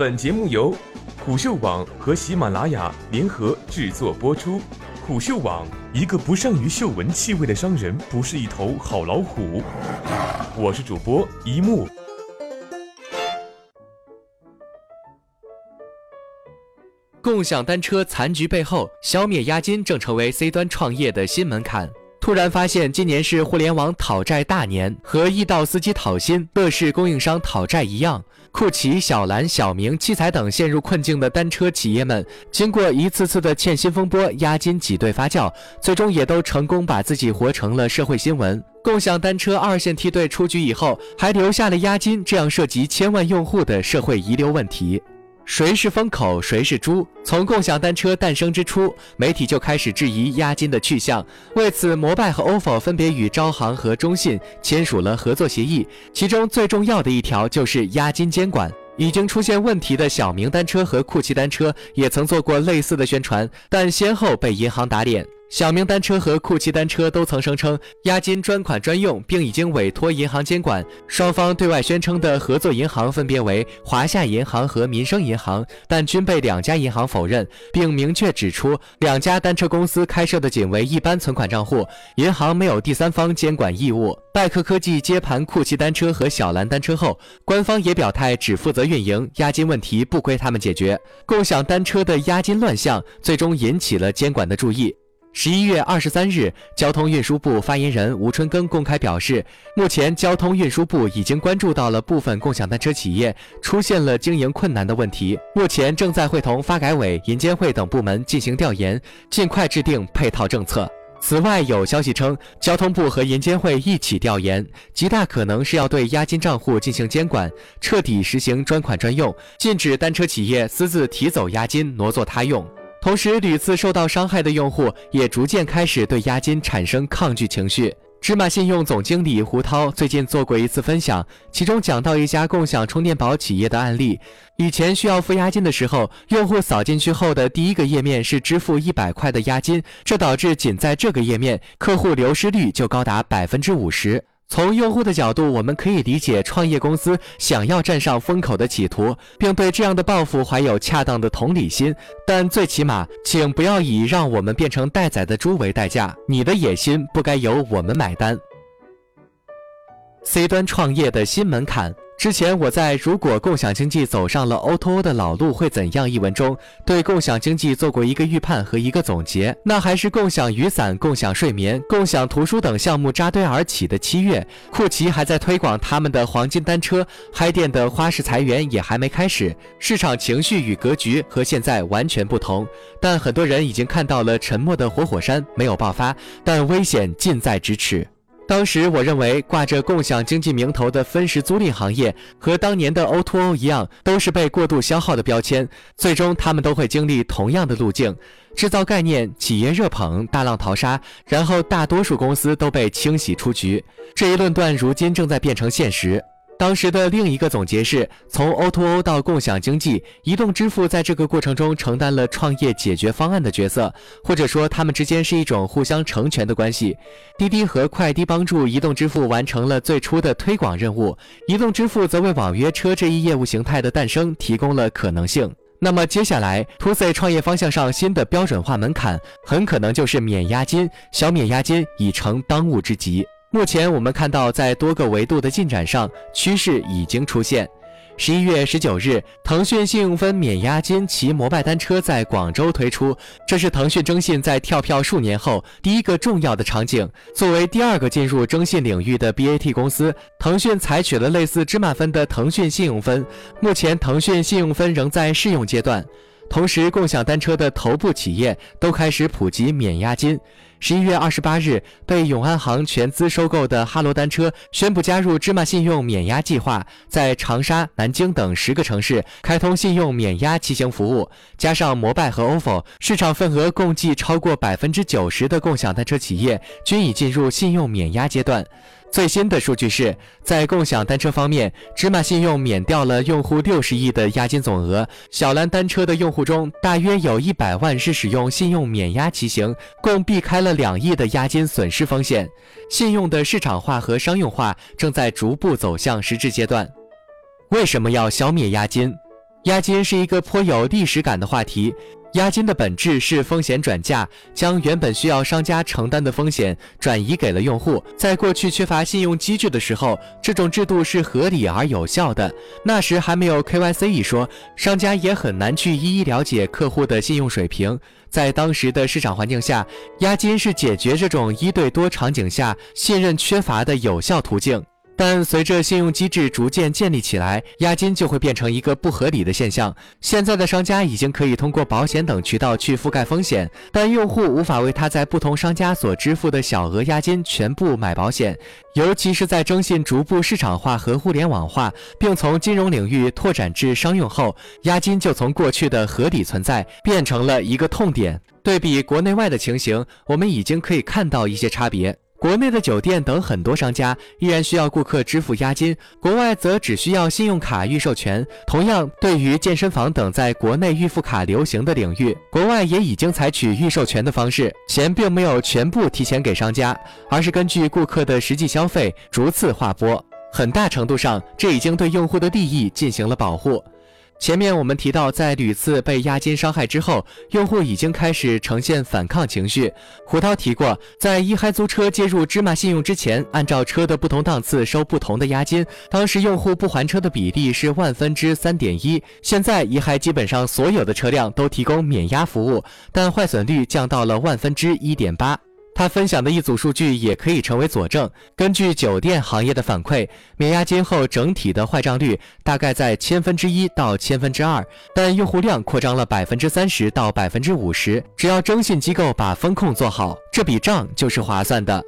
本节目由虎嗅网和喜马拉雅联合制作播出。虎嗅网：一个不善于嗅闻气味的商人，不是一头好老虎。我是主播一木。共享单车残局背后，消灭押金正成为 C 端创业的新门槛。突然发现，今年是互联网讨债大年，和易到司机讨薪、乐视供应商讨债一样，酷骑、小蓝、小明、七彩等陷入困境的单车企业们，经过一次次的欠薪风波、押金挤兑发酵，最终也都成功把自己活成了社会新闻。共享单车二线梯队出局以后，还留下了押金这样涉及千万用户的社会遗留问题。谁是风口，谁是猪？从共享单车诞生之初，媒体就开始质疑押金的去向。为此，摩拜和 ofo 分别与招行和中信签署了合作协议，其中最重要的一条就是押金监管。已经出现问题的小明单车和酷骑单车也曾做过类似的宣传，但先后被银行打脸。小明单车和酷骑单车都曾声称押金专款专用，并已经委托银行监管。双方对外宣称的合作银行分别为华夏银行和民生银行，但均被两家银行否认，并明确指出两家单车公司开设的仅为一般存款账户，银行没有第三方监管义务。拜科科技接盘酷骑单车和小蓝单车后，官方也表态只负责运营，押金问题不归他们解决。共享单车的押金乱象最终引起了监管的注意。十一月二十三日，交通运输部发言人吴春耕公开表示，目前交通运输部已经关注到了部分共享单车企业出现了经营困难的问题，目前正在会同发改委、银监会等部门进行调研，尽快制定配套政策。此外，有消息称，交通部和银监会一起调研，极大可能是要对押金账户进行监管，彻底实行专款专用，禁止单车企业私自提走押金挪作他用。同时，屡次受到伤害的用户也逐渐开始对押金产生抗拒情绪。芝麻信用总经理胡涛最近做过一次分享，其中讲到一家共享充电宝企业的案例。以前需要付押金的时候，用户扫进去后的第一个页面是支付一百块的押金，这导致仅在这个页面，客户流失率就高达百分之五十。从用户的角度，我们可以理解创业公司想要站上风口的企图，并对这样的报复怀有恰当的同理心。但最起码，请不要以让我们变成待宰的猪为代价。你的野心不该由我们买单。C 端创业的新门槛。之前我在《如果共享经济走上了 O2O 的老路会怎样》一文中，对共享经济做过一个预判和一个总结。那还是共享雨伞、共享睡眠、共享图书等项目扎堆而起的七月，酷骑还在推广他们的黄金单车，嗨店的花式裁员也还没开始，市场情绪与格局和现在完全不同。但很多人已经看到了沉默的活火山没有爆发，但危险近在咫尺。当时我认为，挂着共享经济名头的分时租赁行业和当年的 O2O 一样，都是被过度消耗的标签，最终他们都会经历同样的路径：制造概念、企业热捧、大浪淘沙，然后大多数公司都被清洗出局。这一论断如今正在变成现实。当时的另一个总结是，从 O2O 到共享经济，移动支付在这个过程中承担了创业解决方案的角色，或者说他们之间是一种互相成全的关系。滴滴和快滴帮助移动支付完成了最初的推广任务，移动支付则为网约车这一业务形态的诞生提供了可能性。那么接下来，To C 创业方向上新的标准化门槛，很可能就是免押金。小免押金已成当务之急。目前我们看到，在多个维度的进展上，趋势已经出现。十一月十九日，腾讯信用分免押金骑摩拜单车在广州推出，这是腾讯征信在跳票数年后第一个重要的场景。作为第二个进入征信领域的 BAT 公司，腾讯采取了类似芝麻分的腾讯信用分。目前，腾讯信用分仍在试用阶段。同时，共享单车的头部企业都开始普及免押金。十一月二十八日，被永安行全资收购的哈罗单车宣布加入芝麻信用免押计划，在长沙、南京等十个城市开通信用免押骑行服务。加上摩拜和 ofo，市场份额共计超过百分之九十的共享单车企业均已进入信用免押阶段。最新的数据是在共享单车方面，芝麻信用免掉了用户六十亿的押金总额。小蓝单车的用户中，大约有一百万是使用信用免押骑行，共避开了两亿的押金损失风险。信用的市场化和商用化正在逐步走向实质阶段。为什么要消灭押金？押金是一个颇有历史感的话题。押金的本质是风险转嫁，将原本需要商家承担的风险转移给了用户。在过去缺乏信用机制的时候，这种制度是合理而有效的。那时还没有 KYC 一说，商家也很难去一一了解客户的信用水平。在当时的市场环境下，押金是解决这种一对多场景下信任缺乏的有效途径。但随着信用机制逐渐建立起来，押金就会变成一个不合理的现象。现在的商家已经可以通过保险等渠道去覆盖风险，但用户无法为他在不同商家所支付的小额押金全部买保险。尤其是在征信逐步市场化和互联网化，并从金融领域拓展至商用后，押金就从过去的合理存在变成了一个痛点。对比国内外的情形，我们已经可以看到一些差别。国内的酒店等很多商家依然需要顾客支付押金，国外则只需要信用卡预授权。同样，对于健身房等在国内预付卡流行的领域，国外也已经采取预授权的方式，钱并没有全部提前给商家，而是根据顾客的实际消费逐次划拨。很大程度上，这已经对用户的利益进行了保护。前面我们提到，在屡次被押金伤害之后，用户已经开始呈现反抗情绪。胡涛提过，在一嗨租车接入芝麻信用之前，按照车的不同档次收不同的押金，当时用户不还车的比例是万分之三点一。现在一嗨基本上所有的车辆都提供免押服务，但坏损率降到了万分之一点八。他分享的一组数据也可以成为佐证。根据酒店行业的反馈，免押金后整体的坏账率大概在千分之一到千分之二，但用户量扩张了百分之三十到百分之五十。只要征信机构把风控做好，这笔账就是划算的。